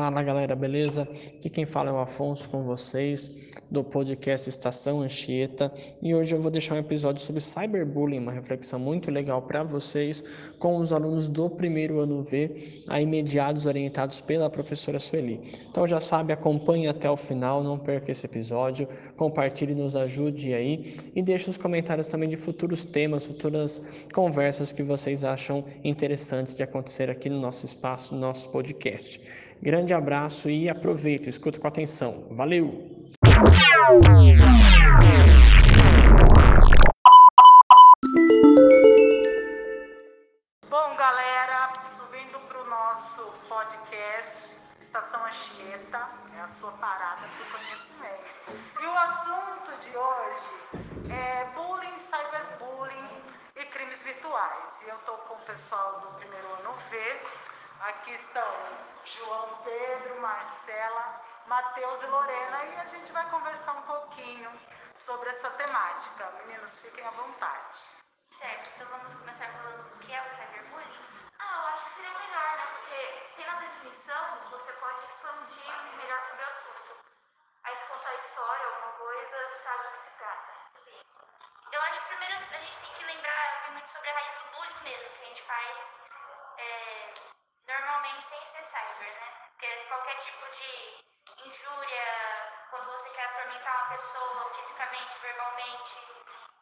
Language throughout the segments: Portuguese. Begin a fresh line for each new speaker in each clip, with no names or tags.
Fala galera, beleza? Aqui quem fala é o Afonso com vocês do podcast Estação Anchieta e hoje eu vou deixar um episódio sobre cyberbullying, uma reflexão muito legal para vocês com os alunos do primeiro ano V, aí mediados orientados pela professora Sueli. Então já sabe, acompanhe até o final, não perca esse episódio, compartilhe, nos ajude aí e deixe os comentários também de futuros temas, futuras conversas que vocês acham interessantes de acontecer aqui no nosso espaço, no nosso podcast. Grande abraço e aproveita, escuta com atenção. Valeu!
Bom, galera, subindo para o nosso podcast Estação Anchieta, é a sua parada para conhecimento. E o assunto de hoje é bullying, cyberbullying e crimes virtuais. E eu estou com o pessoal do primeiro ano V Aqui estão João Pedro, Marcela, Matheus e Lorena e a gente vai conversar um pouquinho sobre essa temática. Meninos, fiquem à vontade.
Certo, então vamos começar falando o que é o cyberbullying? Ah, eu acho que seria melhor, né? Porque na definição, você pode expandir melhor sobre o assunto. Aí se contar história, alguma coisa, sabe o que se trata. Sim. Eu acho que primeiro a gente tem que lembrar muito sobre a raiz do bullying mesmo, que a gente faz. É normalmente sem ser cyber, né? Porque qualquer tipo de injúria, quando você quer atormentar uma pessoa fisicamente, verbalmente,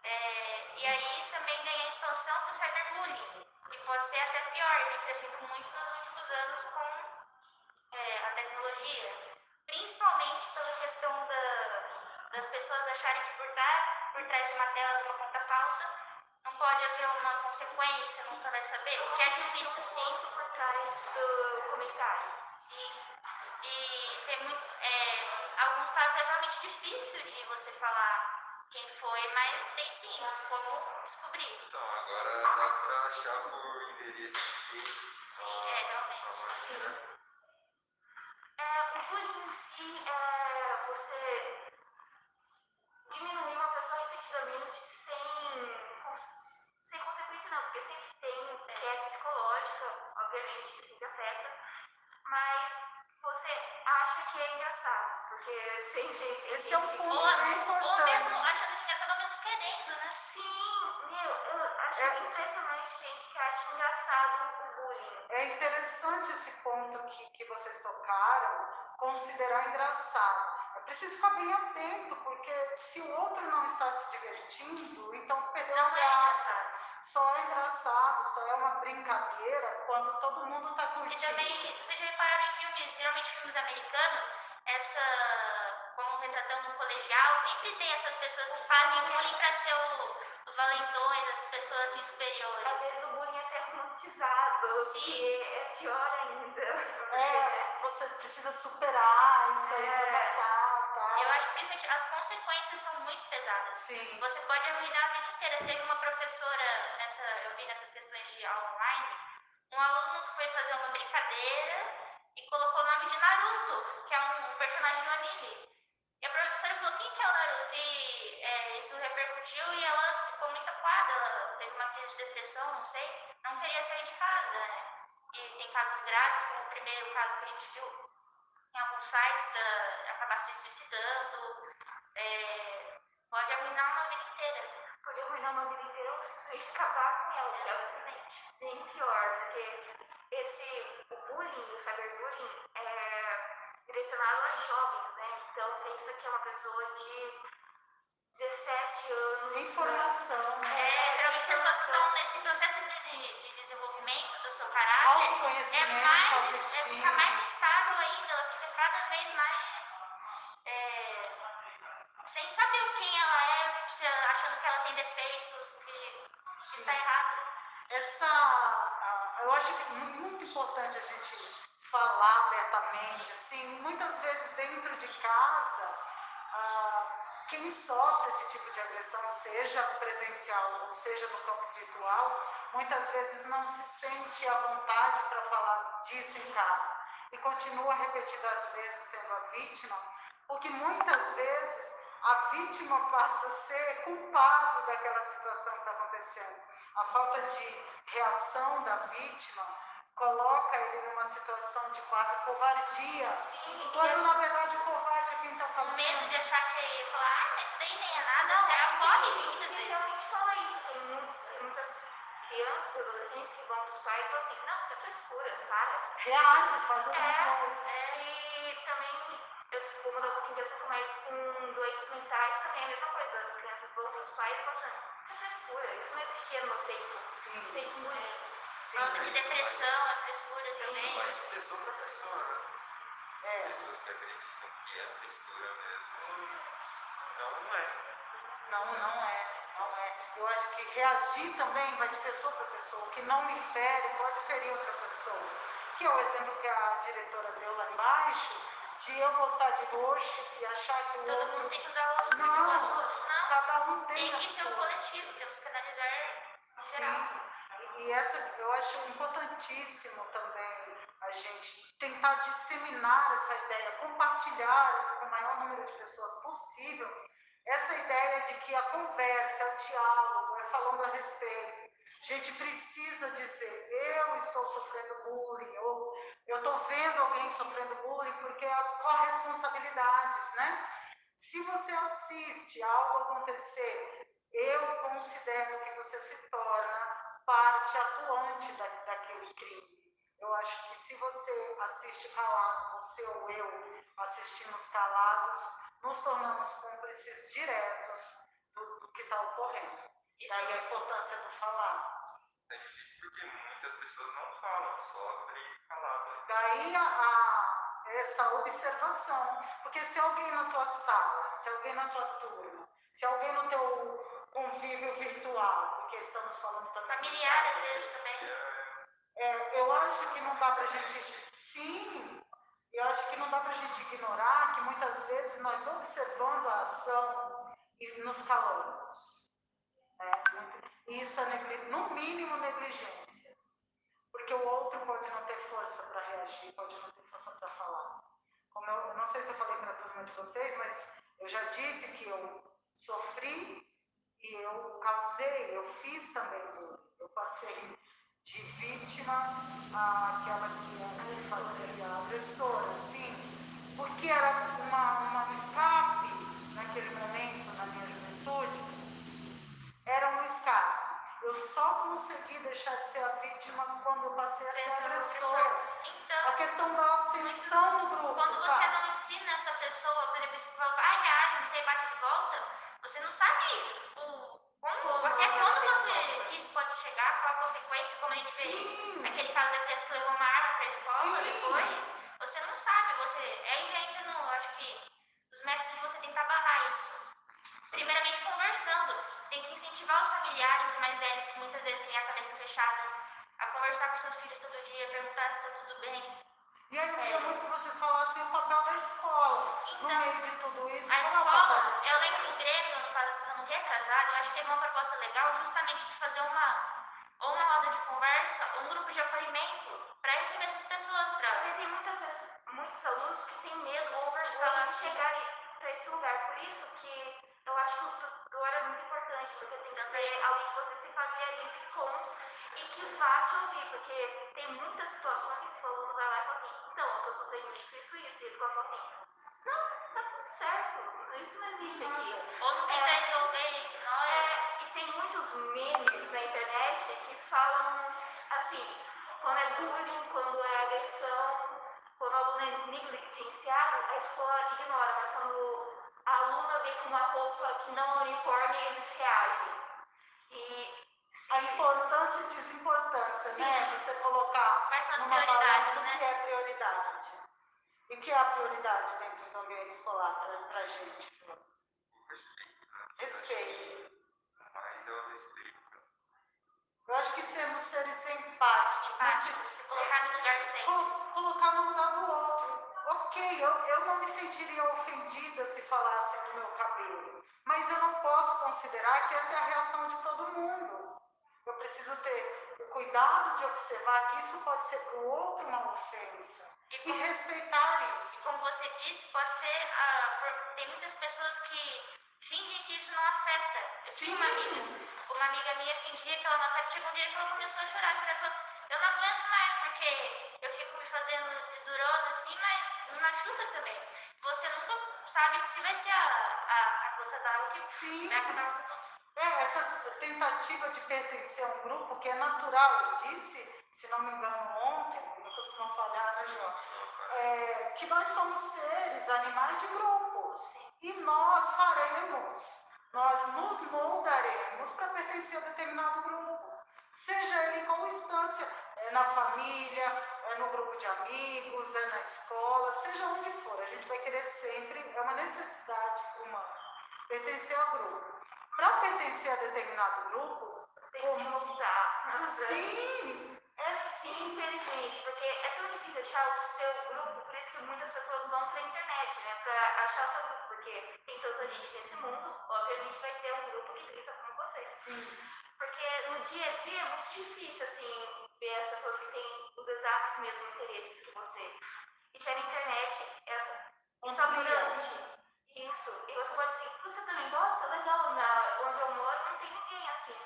é, e aí também ganha expansão para o cyberbullying, e pode ser até pior, vem crescendo muito nos últimos anos com é, a tecnologia, principalmente pela questão da, das pessoas acharem que por, estar por trás de uma tela de uma conta falsa não pode haver uma consequência, nunca vai saber, o que é difícil sim trás do comentário. Sim. E tem muito. É, alguns casos é realmente difícil de você falar quem foi, mas tem sim como descobrir.
Então, agora dá pra achar por endereço
de Sim, a, é, realmente. Sim. É, o bullying em si é você diminuir uma pessoa repetidamente sem, sem consequência não, porque sempre tem que é psicológica obviamente sempre afeta, mas você acha que é engraçado, porque sempre.
Esse é um ponto
ou,
importante.
Ou mesmo achando engraçado, ou mesmo querendo, né? Sim, meu, eu acho é. impressionante gente que acha engraçado o bullying.
É interessante esse ponto que, que vocês considerar engraçado. É preciso ficar bem atento, porque se o outro não está se divertindo, então perdeu
não é graça
só é engraçado, só é uma brincadeira quando todo mundo está curtindo.
E também, vocês já repararam em filmes, geralmente filmes americanos, essa, como retratando um colegial, sempre tem essas pessoas que fazem bullying para ser o, os valentões, as pessoas assim, superiores.
Às vezes o bullying é até romantizado, Sim. é pior ainda.
É, você precisa superar isso aí é. passar, tá?
Eu acho que principalmente as consequências são muito pesadas.
Sim.
Você pode arruinar a vida inteira. Teve uma professora, nessa, eu vi nessas questões de aula online, um aluno foi fazer uma brincadeira e colocou o nome de Naruto, que é um, personagem de um anime. E a professora falou, quem que é o Naruto? E é, isso repercutiu e ela ficou muito acuada, ela teve uma crise de depressão, não sei, não queria sair de casa, né? E tem casos graves, como o primeiro caso que a gente viu em alguns sites, da, acabar se suicidando, é, pode arruinar uma vida inteira.
Pode arruinar uma vida inteira ou simplesmente acabar com ela, que é bem pior, porque esse, o bullying, o cyberbullying, é direcionado a jovens, né? Então pensa que é uma pessoa de 17 anos.
Informação.
Caráter. É mais, é, fica mais estável ainda, ela fica cada vez mais. É, sem saber quem ela é, achando que ela tem defeitos, que, que está errada.
Essa. Eu acho que é muito importante a gente falar abertamente, assim, muitas vezes dentro de casa. Uh, quem sofre esse tipo de agressão, seja presencial ou seja no campo virtual, muitas vezes não se sente à vontade para falar disso em casa. E continua repetidas vezes sendo a vítima, porque muitas vezes a vítima passa a ser culpado daquela situação que está acontecendo. A falta de reação da vítima coloca ele numa situação de quase covardia, quando na verdade o é
o
fazendo.
medo de achar que ia falar, ah, mas isso daí nem é nada, o corre
Tem
muitas
gente que
vezes.
realmente fala isso. Tem, mu- tem muitas crianças e adolescentes que vão pros pais e falam assim, não, isso é frescura, para.
Reage, faz alguma
É,
coisa.
é, e também eu vou mudar um pouquinho de assunto, mas com doenças mentais também é a mesma coisa. As crianças vão para os pais e falam assim, isso é frescura, isso não existia no meu tempo.
Sim.
Fake bullying.
Sim.
Falando de depressão, é frescura
Isso
também.
vai de pessoa pra pessoa, né? Pessoas que acreditam que é frescura mesmo. Não é.
Não, não é, não é. Eu acho que reagir também vai de pessoa para pessoa. O que não me fere pode ferir outra pessoa. Que é o exemplo que a diretora deu lá embaixo, de eu gostar de roxo e achar que o
Todo
outro.
mundo tem que usar roxo,
Não,
de roxo. Não,
cada um tem,
tem que ser um coletivo, temos que analisar geral.
Sim. E e essa eu acho importantíssimo também a gente tentar disseminar essa ideia, compartilhar com o maior número de pessoas possível essa ideia de que a conversa, o diálogo, é falando a respeito. A gente precisa dizer, eu estou sofrendo bullying, ou eu estou vendo alguém sofrendo bullying, porque as corresponsabilidades, né? Se você assiste algo acontecer, eu considero que você se torna parte atuante da, daquele crime. Eu acho que se você assiste calado, você ou eu assistimos calados, nos tornamos cúmplices diretos do, do que está ocorrendo.
Isso.
Daí a importância do falar.
É difícil porque muitas pessoas não falam, sofrem calado.
Daí a, a- essa observação. Porque se alguém na tua sala, se alguém na tua turma, se alguém no teu convívio virtual, porque estamos falando também. de
Familiar, às vezes, também.
É, eu acho que não dá pra gente. Sim, eu acho que não dá pra gente ignorar que muitas vezes nós observando a ação e nos calamos. Né? Isso é, no mínimo, negligência. Porque o outro pode não ter força para reagir, pode não ter força para falar. Como eu, eu não sei se eu falei para a turma de vocês, mas eu já disse que eu sofri e eu causei, eu fiz também bullying. Eu passei de vítima àquela que era fazia agressora, sim. Porque era uma, uma um escape naquele momento, na minha juventude, era um escape. Eu só consegui deixar de ser a vítima quando eu passei a ser
Ser
agressora.
Então,
A questão da ascensão no grupo,
Quando você
sabe?
não ensina essa pessoa, por exemplo, você fala, vai, reage, você bate de volta, você não sabe o, como,
Como
até
ela
quando
vai
você,
resolver.
isso pode chegar, qual a consequência, como a gente
Sim.
vê aquele caso da criança que levou uma arma para a escola
Sim.
depois, você não sabe, você, aí já entra no, acho que, os métodos de você tentar barrar isso. Primeiramente conversando, tem que incentivar os familiares mais velhos que muitas vezes têm a cabeça fechada a conversar com seus filhos todo dia, perguntar se está tudo bem.
E aí eu queria muito que vocês falassem o papel da escola. no
Então,
meio de tudo isso,
A
qual é o papel
escola,
da
eu
escola?
lembro no Grêmio, ano, pa- ano retrasado, eu acho que teve uma proposta legal justamente de fazer uma, ou uma roda de grupo de acolhimento para receber essas pessoas, para
tem muita pessoa- muitos alunos que têm medo ou
falar
vergonha de
assim.
chegar para esse lugar. Por isso que eu acho que o tutor é muito importante, porque tem que ser alguém que você se familiarize com e que vá te ouvir, porque tem muitas situações que o aluno vai lá e fala assim, então, eu tô sofrendo isso, isso, isso, e a escola fala assim, não, tá tudo certo, isso não existe aqui.
ou não tenta
É.
resolver ignora.
É, e tem muitos memes na internet que falam assim, quando é bullying, quando é agressão, quando o aluno é negligenciado, a escola ignora, mas quando a aluna vem com uma roupa que não é uniforme, eles reagem. E
A importância e desimportância, né? Você colocar
Quais são as
numa
prioridades, né?
o que é prioridade. E o que é a prioridade dentro do ambiente escolar para pra gente?
O respeito, né?
Respeito.
Mas é o respeito.
Eu acho que sermos seres empáticos.
Empático,
nesse-
se colocar no lugar certo.
Colo- colocar no lugar do outro. Ok, eu, eu não me sentiria ofendida se falassem do meu cabelo, mas eu não posso considerar que essa é a reação de todo mundo preciso ter o cuidado de observar que isso pode ser para o outro uma ofensa.
E, como, e
respeitar isso.
E como você disse, pode ser. Uh, por, tem muitas pessoas que fingem que isso não afeta. Eu tinha uma amiga, uma amiga minha fingia que ela não afeta. Chegou um dia que ela começou a chorar, tipo, chorar, falou, eu não aguento mais, porque eu fico me fazendo de durona assim, mas me
machuca também. Você nunca sabe se vai ser a, a, a gota d'água que
Sim.
vai acabar com
é, essa tentativa de pertencer a um grupo que é natural, eu disse, se não me engano, ontem, não costumo falhar, né, João? É, que nós somos seres, animais de grupo. E nós faremos, nós nos moldaremos para pertencer a determinado grupo. Seja ele em instância, é na família, é no grupo de amigos, é na escola, seja onde for, a gente vai querer sempre, é uma necessidade humana, pertencer ao grupo. Para pertencer a determinado grupo,
Você tem que se moldar.
sim, é sim,
Infelizmente, porque é tão difícil achar o seu grupo, por isso que muitas pessoas vão pra internet, né? Pra achar o seu grupo, porque tem tanta gente nesse mundo, obviamente vai ter um grupo que pensa como você.
sim,
Porque no dia a dia é muito difícil, assim, ver as pessoas que têm os exatos mesmos interesses que você. E já na internet, é, é
Amplia.
abundante. Isso. E você pode dizer, você também gosta? Legal, na, onde eu moro não tem ninguém assim.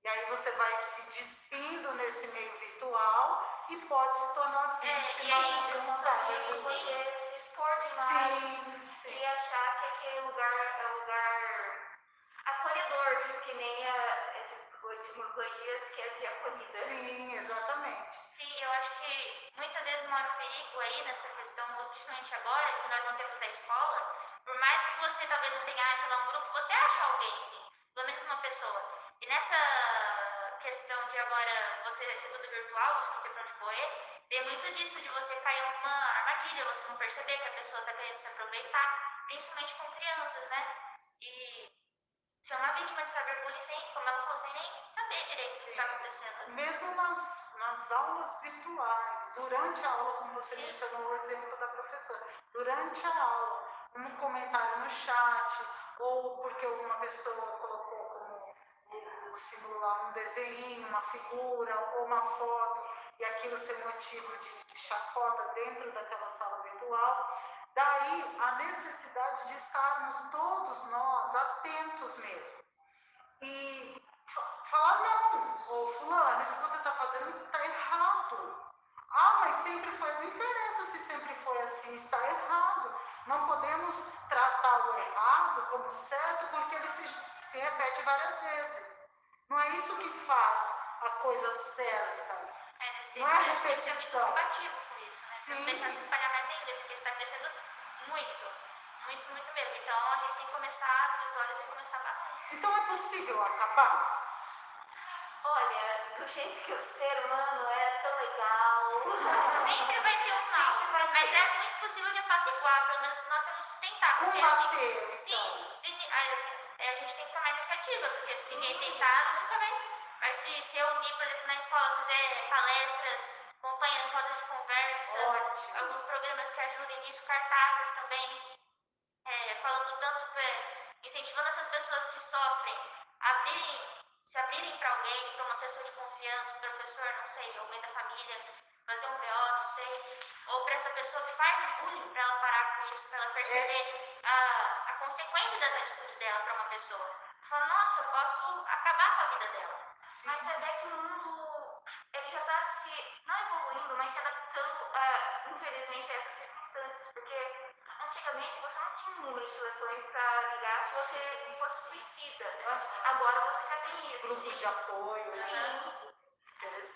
E aí você vai se despindo nesse meio virtual e pode se tornar
É, e
vítima
aí
de uma cyberbullying.
você se expor demais
Sim, sim.
e achar que aquele lugar é um lugar acolhedor, que nem a, esses últimos dois dias que é de acolhida.
Sim, exatamente.
Sim, eu acho que muitas vezes mora um perigo aí nessa questão, principalmente agora, que nós não temos a escola. Por mais que você talvez não tenha, sei lá, um grupo, você acha alguém, sim. Pelo menos uma pessoa. E nessa questão de agora você ser tudo virtual, você não ter pra onde correr, tem muito disso de você cair em uma armadilha, você não perceber que a pessoa tá querendo se aproveitar, principalmente com crianças, né? E ser uma vítima de cyberbullying como ela falou, sem nem saber direito o que tá acontecendo.
Mesmo nas, nas aulas virtuais, durante a aula, como você mencionou o exemplo da professora, durante a aula, um comentário no chat, ou porque alguma pessoa o, símbolo lá um desenho, uma figura, ou uma foto, e aquilo ser motivo de, de chacota dentro daquela sala virtual. Daí a necessidade de estarmos todos nós atentos mesmo. E fa- falar, não, ô fulano, isso que você está fazendo está errado. Ah, mas sempre foi, não interessa se sempre foi assim, está errado. Não podemos tratar o errado como certo porque ele se, se repete várias vezes. Não é isso que faz a coisa certa.
É, nesse
Não
tempo
é
gente tem que ser muito
repetição.
combativo com isso, né?
Sim.
não deixar se espalhar mais ainda, porque está crescendo muito, muito, muito mesmo. Então a gente tem que começar a abrir os olhos e começar a bater.
Então é possível acabar?
Olha, do jeito que o ser humano é tão legal.
Sempre vai ter um mal,
vai
mas
ter.
é muito possível de apaziguar, pelo menos nós temos que tentar.
Combater,
assim,
então.
sim, a, é, a gente tem que tomar iniciativa, porque se ninguém tentar, nunca vai. Mas se, se eu unir, por exemplo, na escola, fizer palestras, campanhas, rodas de conversa,
Ótimo.
alguns programas que ajudem nisso, cartazes também, é, falando tanto, é, incentivando essas pessoas que sofrem abrirem, se abrirem para alguém, para uma pessoa de confiança, professor, não sei, alguém da família, fazer um BO, não sei, ou para essa pessoa que faz bullying, para ela parar com isso, para ela perceber a, a consequência das atitudes dela para uma pessoa. Falar, nossa, eu posso acabar com a vida dela.
Mas você vê que o mundo ele já está se, não evoluindo, mas se adaptando, a, infelizmente, a essas circunstâncias. Porque antigamente você não tinha um número de telefone para ligar se você fosse suicida. Agora você já tem isso.
Grupos de apoio, né?
Sim.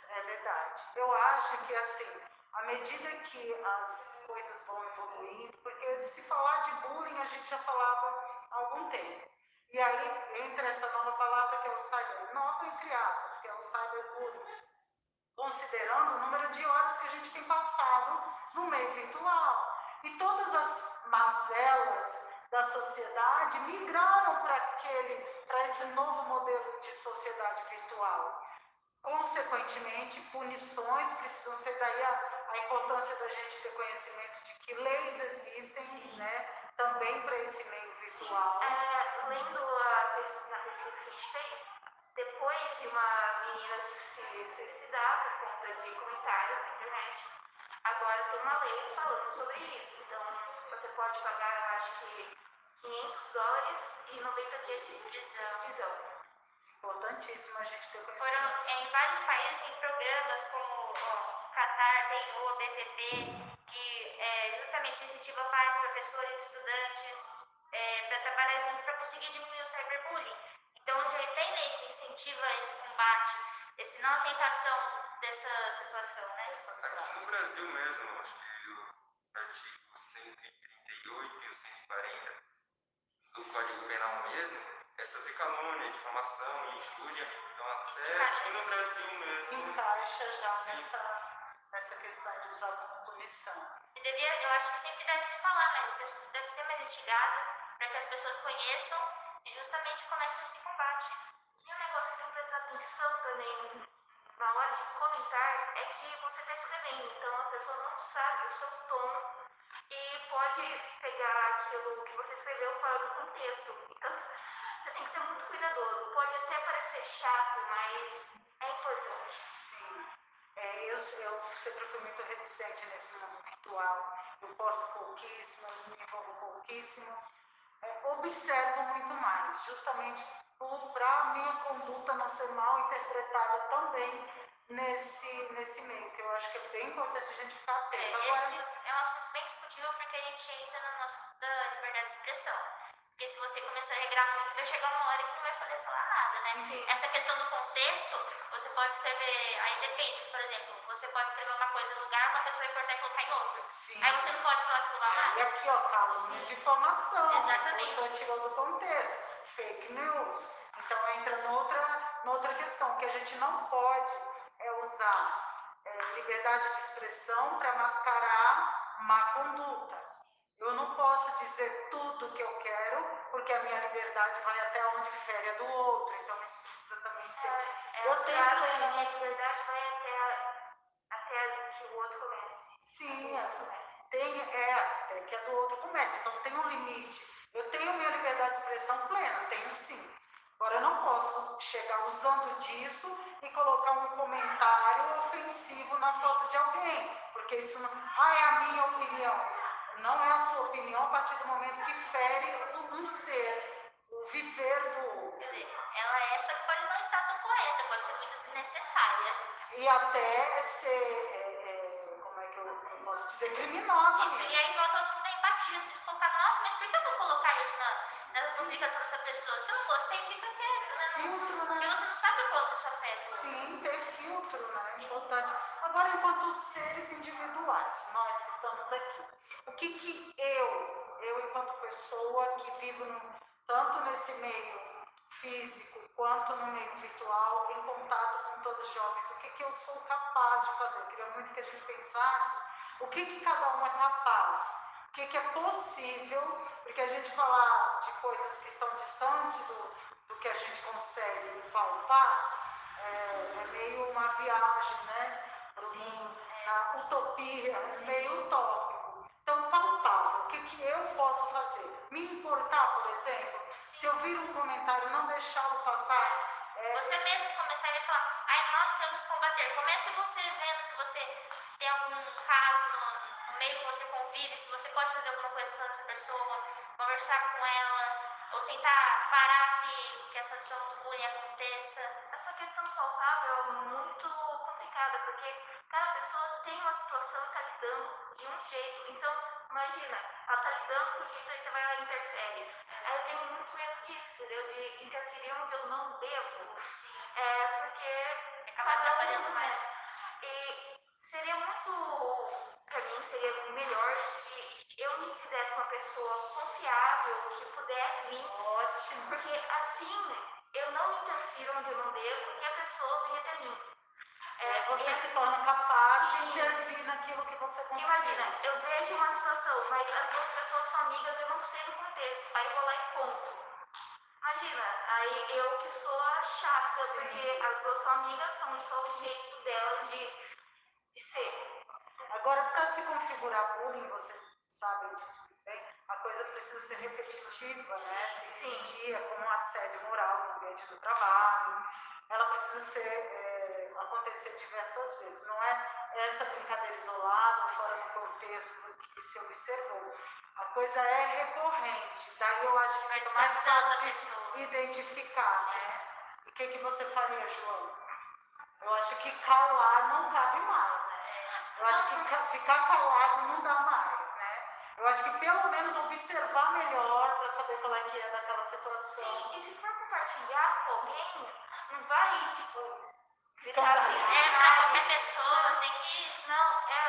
É verdade. Eu acho que assim, à medida que as coisas vão evoluindo, porque se falar de bullying a gente já falava há algum tempo. E aí entra essa nova palavra que é o cyber, nova entre aspas, que é o cyberbullying. Considerando o número de horas que a gente tem passado no meio virtual. E todas as mazelas da sociedade migraram para aquele, para esse novo modelo de sociedade virtual. Consequentemente, punições precisam ser daí a, a importância da gente ter conhecimento de que leis existem, né, também para esse meio virtual.
É, lendo a pesquisa, que a gente fez, depois de uma menina se suicidar por conta de comentários na internet, agora tem uma lei falando sobre isso. Então, você pode pagar, eu acho que 500 dólares e 90 dias de prisão. prisão.
Importantíssimo a gente ter conhecimento.
Foram, é, em vários países tem programas como ó, Qatar, tem o BTP, que é, justamente incentiva pais, professores, estudantes, é, para trabalhar junto para conseguir diminuir o cyberbullying. Então já tem lei que incentiva esse combate, essa não aceitação dessa situação, né?
Aqui no Brasil mesmo, acho que o artigo 138 e o 140 do Código Penal mesmo é sobre calúnia, difamação, injúria. Então até aqui no Brasil mesmo.
Encaixa já
Sim.
nessa, nessa questão de usar como punição.
E devia, eu acho que sempre deve se falar, mas isso deve ser mais instigado para que as pessoas conheçam e justamente comecem esse combate.
E um negócio que tem que prestar atenção também na hora de comentar é que você está escrevendo, então a pessoa não sabe o seu tom e pode pegar aquilo que você escreveu fora do contexto. Então você tem que ser muito cuidadoso. Pode até parecer chato, mas é importante.
Sim. É, eu, eu sempre fui muito reticente nesse mundo virtual. Eu posto pouquíssimo, me envolvo pouquíssimo. É, observo muito mais, justamente para a minha conduta não ser mal interpretada também nesse, nesse meio, que eu acho que é bem importante a gente ficar
É,
atento.
esse
Agora,
é um assunto bem discutível porque a gente entra no nosso da liberdade de expressão. Porque se você começar a regrar muito, vai chegar uma hora que não vai poder falar nada, né?
Sim.
Essa questão do contexto, você pode escrever, aí depende, por exemplo, você pode escrever uma coisa em um lugar, uma pessoa vai cortar e colocar em outro.
Sim.
Aí você não pode falar aquilo lá
E
mais.
aqui, ó, de difamação.
Exatamente.
Outra tirou do contexto. Fake news. Então entra noutra, noutra questão, que a gente não pode é usar é, liberdade de expressão para mascarar má conduta. Eu não posso dizer tudo que eu quero, porque a minha liberdade vai até onde fere a do outro. Então isso precisa também ser.
É
eu
a
tenho
frase, a minha liberdade vai até, até que o outro comece.
Sim, é, tem, é, até que a do outro comece. Então tem um limite. Eu tenho minha liberdade de expressão plena, tenho sim. Agora eu não posso chegar usando disso e colocar um comentário ofensivo na foto de alguém. Porque isso não. Ah, é a minha opinião. Não é a sua opinião a partir do momento que fere um, um ser, o viver do outro.
Quer dizer, ela é essa que pode não estar tão correta, pode ser muito desnecessária.
E até ser. é, é, como é que eu, eu posso dizer? Criminosa.
Isso,
mesmo.
e aí volta ao assunto da empatia. Vocês colocar, nossa, mas por que eu vou colocar isso na, na publicação dessa pessoa? Se eu não gostei, fica quieto, né?
Filtro, né?
Porque você não sabe o quanto isso afeta.
Sim, ter filtro, né? É importante. Agora, enquanto seres individuais, nós que estamos aqui, o que que eu, eu enquanto pessoa que vivo no- tanto nesse meio físico quanto no meio virtual, em contato com todos os jovens, o que que eu sou capaz de fazer? Eu queria muito que a gente pensasse o que que cada um é capaz, o que que é possível, porque a gente falar de coisas que estão distantes do, do que a gente consegue palpar, é, é meio uma viagem, né? Pro mundo, na utopia, é meio utópico. Que, eu posso fazer? Me importar, por exemplo, se eu vir um comentário, não deixá-lo passar. é,
Você mesmo começar a falar, ai, nós temos que combater. Comece você vendo se você tem algum caso no, no meio que você convive, se você pode fazer alguma coisa com essa pessoa, conversar com ela, ou tentar parar que, que essa ação do bullying aconteça.
Essa questão palpável é muito complicada, porque cada pessoa tem uma situação e está lidando de um jeito. Então, imagina, ela está lidando com um jeito, aí você vai lá e interfere. Aí eu tenho muito medo disso, entendeu? De interferir onde eu não devo. É, porque
Acaba
cada um
atrapalhando mais.
é. E seria muito, pra mim, seria melhor se eu me fizesse uma pessoa confiável, que pudesse vir
Ótimo.
porque assim eu não interfiro onde eu não devo e a pessoa vem até mim. É,
Você se torna capaz de intervir naquilo que você consegue.
Imagina, eu vejo uma situação, mas as duas pessoas são amigas, eu não sei do contexto, aí eu vou lá e conto. Imagina, aí eu que sou a chata,
Sim.
porque as duas são amigas, são só o jeito delas de, de ser.
Agora, para se configurar bullying, vocês sabem disso muito bem, a coisa precisa ser repetitiva, né? Se
Sim.
é como assédio moral no ambiente do trabalho. Ela precisa ser, é, acontecer diversas vezes. Não é essa brincadeira isolada, fora do contexto do que se observou. A coisa é recorrente. Daí eu acho que
Vai
fica mais fácil identificar, né? O que, que você faria, João? Eu acho que calar não cabe mais, né? Eu acho que ca- ficar calado não dá mais. Eu acho que pelo menos observar melhor para saber qual é que é daquela situação.
Sim, e se for compartilhar com alguém, não vai, tipo, gritar
Escandalizar.
assim,
É
é
pra qualquer pessoa, tem que.
Não, é.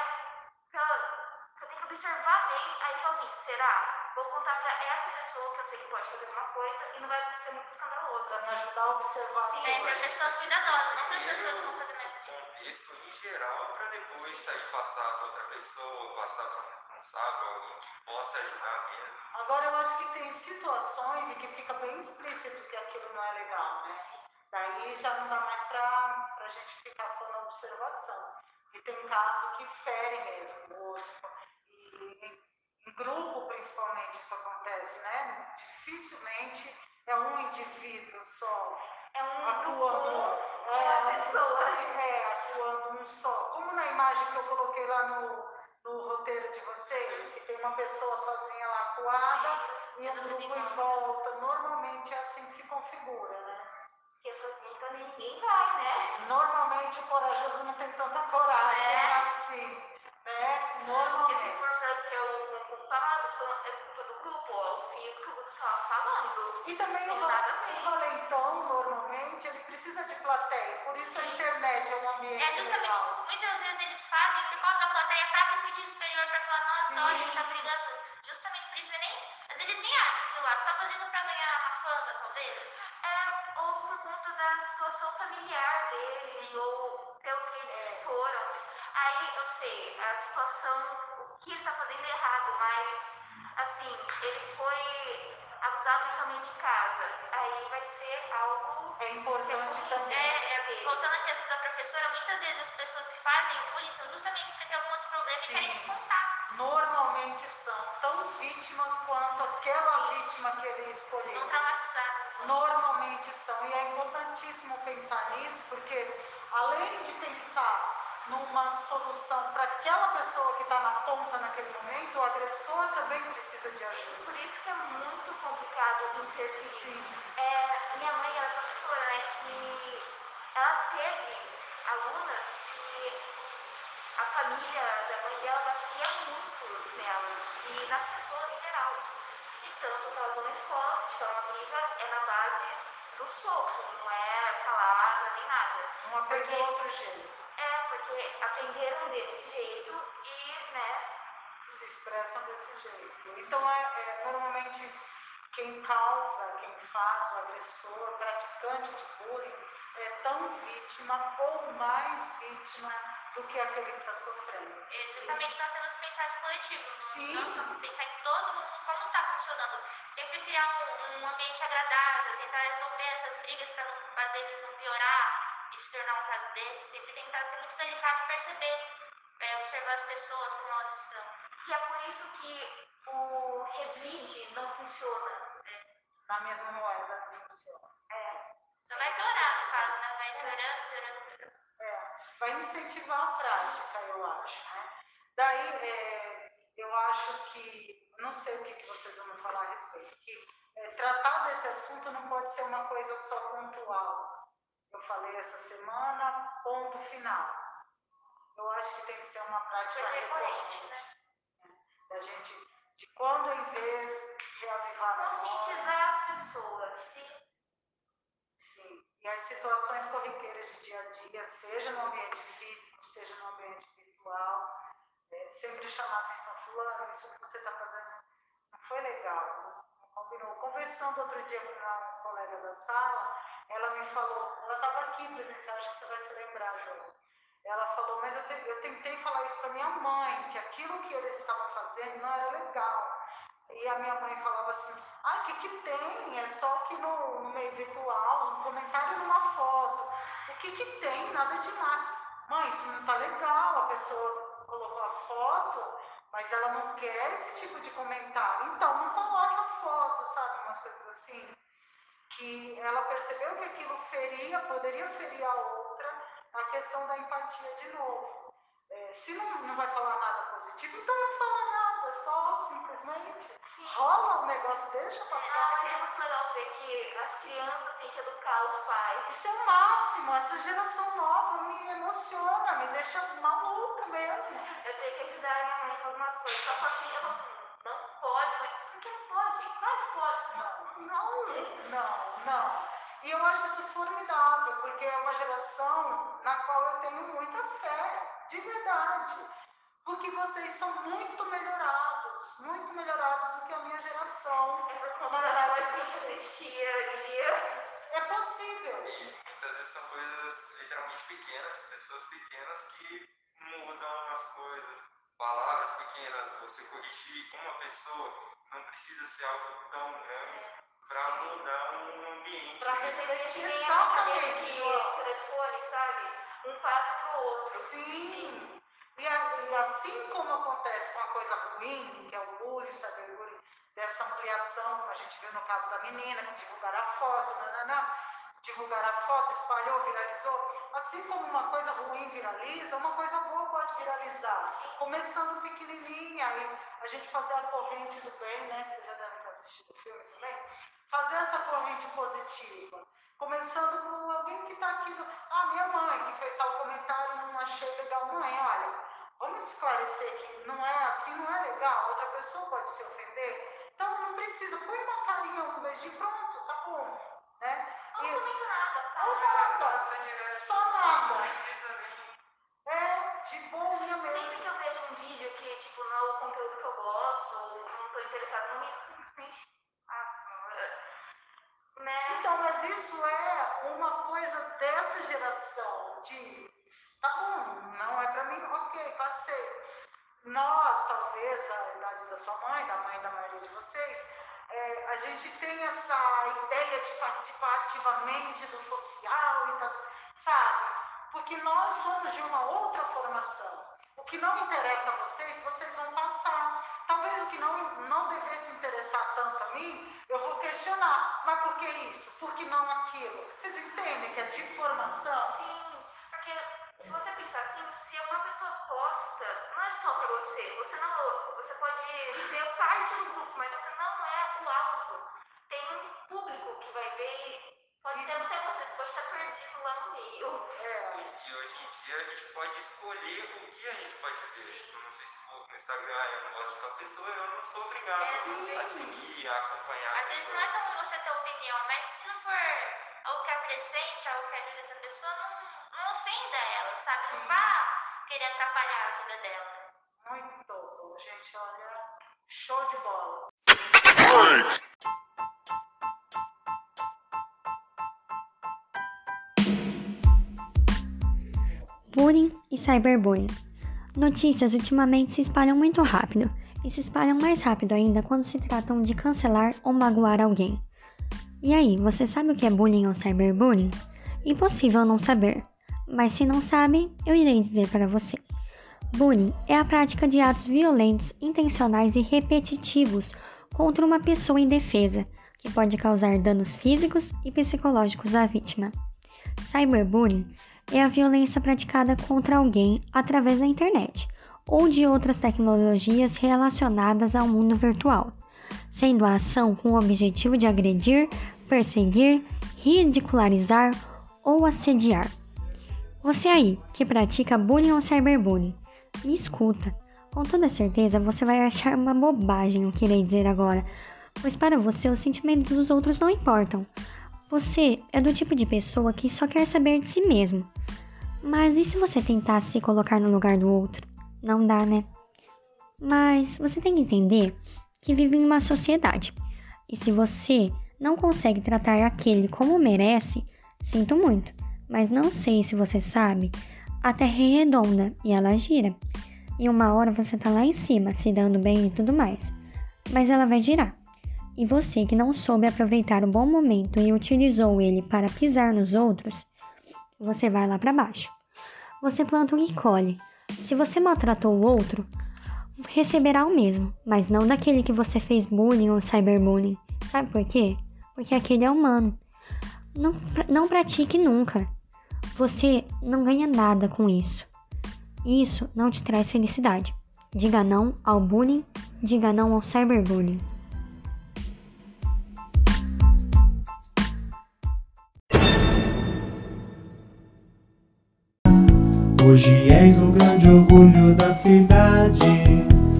pra- Você tem que observar bem, aí fala assim, será? Vou contar pra essa pessoa que eu sei que pode fazer alguma coisa e não vai ser muito escandaloso.
Para me ajudar a observar
Sim,
É pra pessoas cuidadosas, não pra pessoas que vão fazer mais.
contexto em geral para depois sair passar para outra pessoa, passar para um responsável, alguém que possa ajudar mesmo.
Agora eu acho que tem situações em que fica bem explícito que aquilo não é legal, né? Daí já não dá mais para a gente ficar só na observação. E tem caso que fere mesmo o outro. E em, em grupo, principalmente, isso acontece, né? Dificilmente é um indivíduo só
É um
atuando,
grupo,
é,
uma pessoa.
é, atuando um só. Como na imagem que eu coloquei lá no, no roteiro de vocês, que tem uma pessoa sozinha lá acuada e um grupo em volta. Normalmente é assim que se configura, né?
Também ninguém vai, né?
Normalmente o corajoso não tem tanta coragem
É.
assim, né?
Porque se
Normalmente.
for que é o culpado, é culpa do grupo, ó, o que o grupo tava falando.
E também o, valentão, normalmente, ele precisa de plateia. Por isso a internet é um ambiente
É justamente,
legal.
muitas vezes eles fazem por causa da plateia pra se sentir superior, pra falar, nossa,
Sim.
olha, ele tá brigando. Justamente por isso, nem, às vezes nem acha aquilo lá, só tá fazendo pra ganhar uma fama, talvez.
É, ou por conta da situação familiar deles, ou pelo que eles foram. Aí eu sei, a situação, o que ele tá fazendo é errado, mas assim, ele foi abusado mentalmente em casa. Aí vai ser algo.
É importante também.
É, é, voltando à questão da professora, muitas vezes as pessoas que fazem o bullying são justamente porque tem algum outro problema e
Sim.
querem descontar.
Normalmente são tão vítimas quanto aquela vítima que ele escolheu.
Não traumatizadas.
Normalmente são. E é importantíssimo pensar nisso, porque além de pensar numa solução para aquela pessoa que está na ponta naquele momento, o agressor também precisa de ajuda.
Por isso que é muito complicado intervir.
Sim.
É, minha mãe era professora, né? E ela teve alunas que a família da mãe dela batia muito nelas e nas pessoas em geral. E tanto que elas vão na uma briga, é na base do soco, não é calada nem nada.
Não aprender outro jeito.
É, porque aprenderam desse jeito e, né,
se expressam desse jeito. Então, é, é, normalmente, quem causa, quem faz, o agressor, o praticante de bullying, é tão vítima ou mais vítima do que aquele que está sofrendo.
Exatamente, nós temos que pensar no coletivo,
Sim.
não só pensar em todo mundo, Sempre criar um, um ambiente agradável, tentar resolver essas brigas para às vezes não piorar e se tornar um caso desse. Sempre tentar ser muito delicado e perceber, é, observar as pessoas, como elas estão.
e é por isso que o revide não funciona.
Na mesma moeda não funciona.
Só vai piorar no caso, né? Vai piorando, piorando, piorando.
É, vai incentivar a prática, eu acho. Né? Daí, é, eu acho que, sei o que, que vocês vão falar a respeito, que é, tratar desse assunto não pode ser uma coisa só pontual. Eu falei essa semana, ponto final. Eu acho que tem que ser uma prática
Coisa recorrente,
recorrente.
né?
Da gente, de quando em vez, reavivar.
Conscientizar as pessoas.
Sim,
Sim, e as situações corriqueiras de dia a dia, seja no ambiente físico, seja no ambiente virtual, é, sempre chamar a atenção, fulano, isso que você está fazendo foi legal, combinou. Conversando outro dia com uma colega da sala, ela me falou, ela estava aqui presencial, acho que você vai se lembrar, João. Ela falou, mas eu, te- eu tentei falar isso para minha mãe, que aquilo que eles estavam fazendo não era legal. E a minha mãe falava assim, ah, o que, que tem? É só que no, no meio virtual, um comentário numa foto. O que, que tem? Nada demais. Mãe, isso não tá legal, a pessoa colocou a foto, mas ela não quer esse tipo de comentário. Então não coloque a foto, sabe? Umas coisas assim. Que ela percebeu que aquilo feria, poderia ferir a outra, a questão da empatia de novo. É, se não, não vai falar nada positivo, então não fala nada, só simplesmente rola o negócio, deixa
Não,
passar.
mas é muito legal ver que as crianças têm que educar os pais.
Isso é o máximo, essa geração nova me emociona, me deixa maluca
eu tenho que ajudar a minha mãe com algumas coisas. Só que assim, eu falo assim,
não pode, porque Por que não pode? Não pode, não, não. Não, não. E eu acho isso formidável, porque é uma geração na qual eu tenho muita fé, de verdade. Porque vocês são muito melhorados, muito melhorados do que a minha geração.
É por conta existia ali.
É possível.
Muitas vezes são coisas literalmente pequenas, pessoas pequenas que mudam as coisas. Palavras pequenas, você corrigir uma pessoa, não precisa ser algo tão grande para mudar um ambiente.
Refletir
tem a cadeira
exatamente.
de
João.
telefone, sabe? Um passo pro outro.
Sim. E, a- e assim como acontece com a coisa ruim, que é o bullying, o cyberbullying, dessa ampliação, como a gente viu no caso da menina, que divulgaram a foto, nananã, divulgaram a foto, espalhou, viralizou. Assim como uma coisa ruim viraliza, uma coisa boa pode viralizar. Começando pequenininha, aí a gente fazer a corrente do bem, né? que Vocês já devem ter assistido o filme também. Fazer essa corrente positiva. Começando por alguém que está aqui. Do... Ah, minha mãe, que fez tal comentário, não achei legal. Mãe, olha, vamos esclarecer que não é assim, não é legal. Outra pessoa pode se ofender. Então não precisa. Põe uma carinha, um beijinho, pronto, tá bom. Ou nada.
Passa direto.
É, de boinha
Sempre
mesmo.
que eu vejo um vídeo que, não é o conteúdo que eu gosto, ou não tô simplesmente. Né?
Então, mas isso é uma coisa dessa geração de tá bom, não é pra mim, ok, passei. Nós, talvez, a idade da sua mãe, da mãe da maioria de vocês, é, a gente tem essa de participar ativamente do social e das, sabe? Porque nós somos de uma outra formação. O que não interessa a vocês, vocês vão passar. Talvez o que não, não devesse interessar tanto a mim, eu vou questionar. Mas por que isso? Por que não aquilo? Vocês entendem que é de formação?
Sim, porque se você pensar assim, se uma pessoa posta, não é só pra você. Você não. Você pode ser parte do grupo, mas você não é o alvo. Tem um público que vai ver e pode ser
Isso.
você, você pode estar perdido lá no meio.
É.
Sim, e hoje em dia a gente pode escolher o que a gente pode ver. No Facebook, no Instagram, eu não gosto de tal pessoa, eu não sou obrigado a seguir, a acompanhar a
Às vezes não é tão você ter opinião, mas se não for algo que acrescente, algo que ajude essa pessoa, não, não ofenda ela, sabe? Não vá querer atrapalhar a vida dela.
Muito bom, gente. Olha, show de bola.
Bullying e cyberbullying. Notícias ultimamente se espalham muito rápido e se espalham mais rápido ainda quando se tratam de cancelar ou magoar alguém. E aí, você sabe o que é bullying ou cyberbullying? Impossível não saber, mas se não sabe, eu irei dizer para você. Bullying é a prática de atos violentos, intencionais e repetitivos contra uma pessoa indefesa, que pode causar danos físicos e psicológicos à vítima. Cyberbullying é a violência praticada contra alguém através da internet ou de outras tecnologias relacionadas ao mundo virtual, sendo a ação com o objetivo de agredir, perseguir, ridicularizar ou assediar. Você aí que pratica bullying ou cyberbullying, me escuta. Com toda certeza você vai achar uma bobagem o que irei dizer agora, pois para você os sentimentos dos outros não importam. Você é do tipo de pessoa que só quer saber de si mesmo. Mas e se você tentasse se colocar no lugar do outro? Não dá, né? Mas você tem que entender que vive em uma sociedade. E se você não consegue tratar aquele como merece, sinto muito, mas não sei se você sabe, a Terra é redonda e ela gira. E uma hora você tá lá em cima, se dando bem e tudo mais. Mas ela vai girar. E você que não soube aproveitar o bom momento e utilizou ele para pisar nos outros, você vai lá para baixo. Você planta o que colhe. Se você maltratou o outro, receberá o mesmo, mas não daquele que você fez bullying ou cyberbullying. Sabe por quê? Porque aquele é humano. Não, não pratique nunca. Você não ganha nada com isso. Isso não te traz felicidade. Diga não ao bullying, diga não ao cyberbullying.
És o grande orgulho da cidade.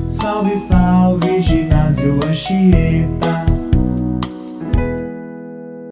Salve, salve, ginásio Anchieta.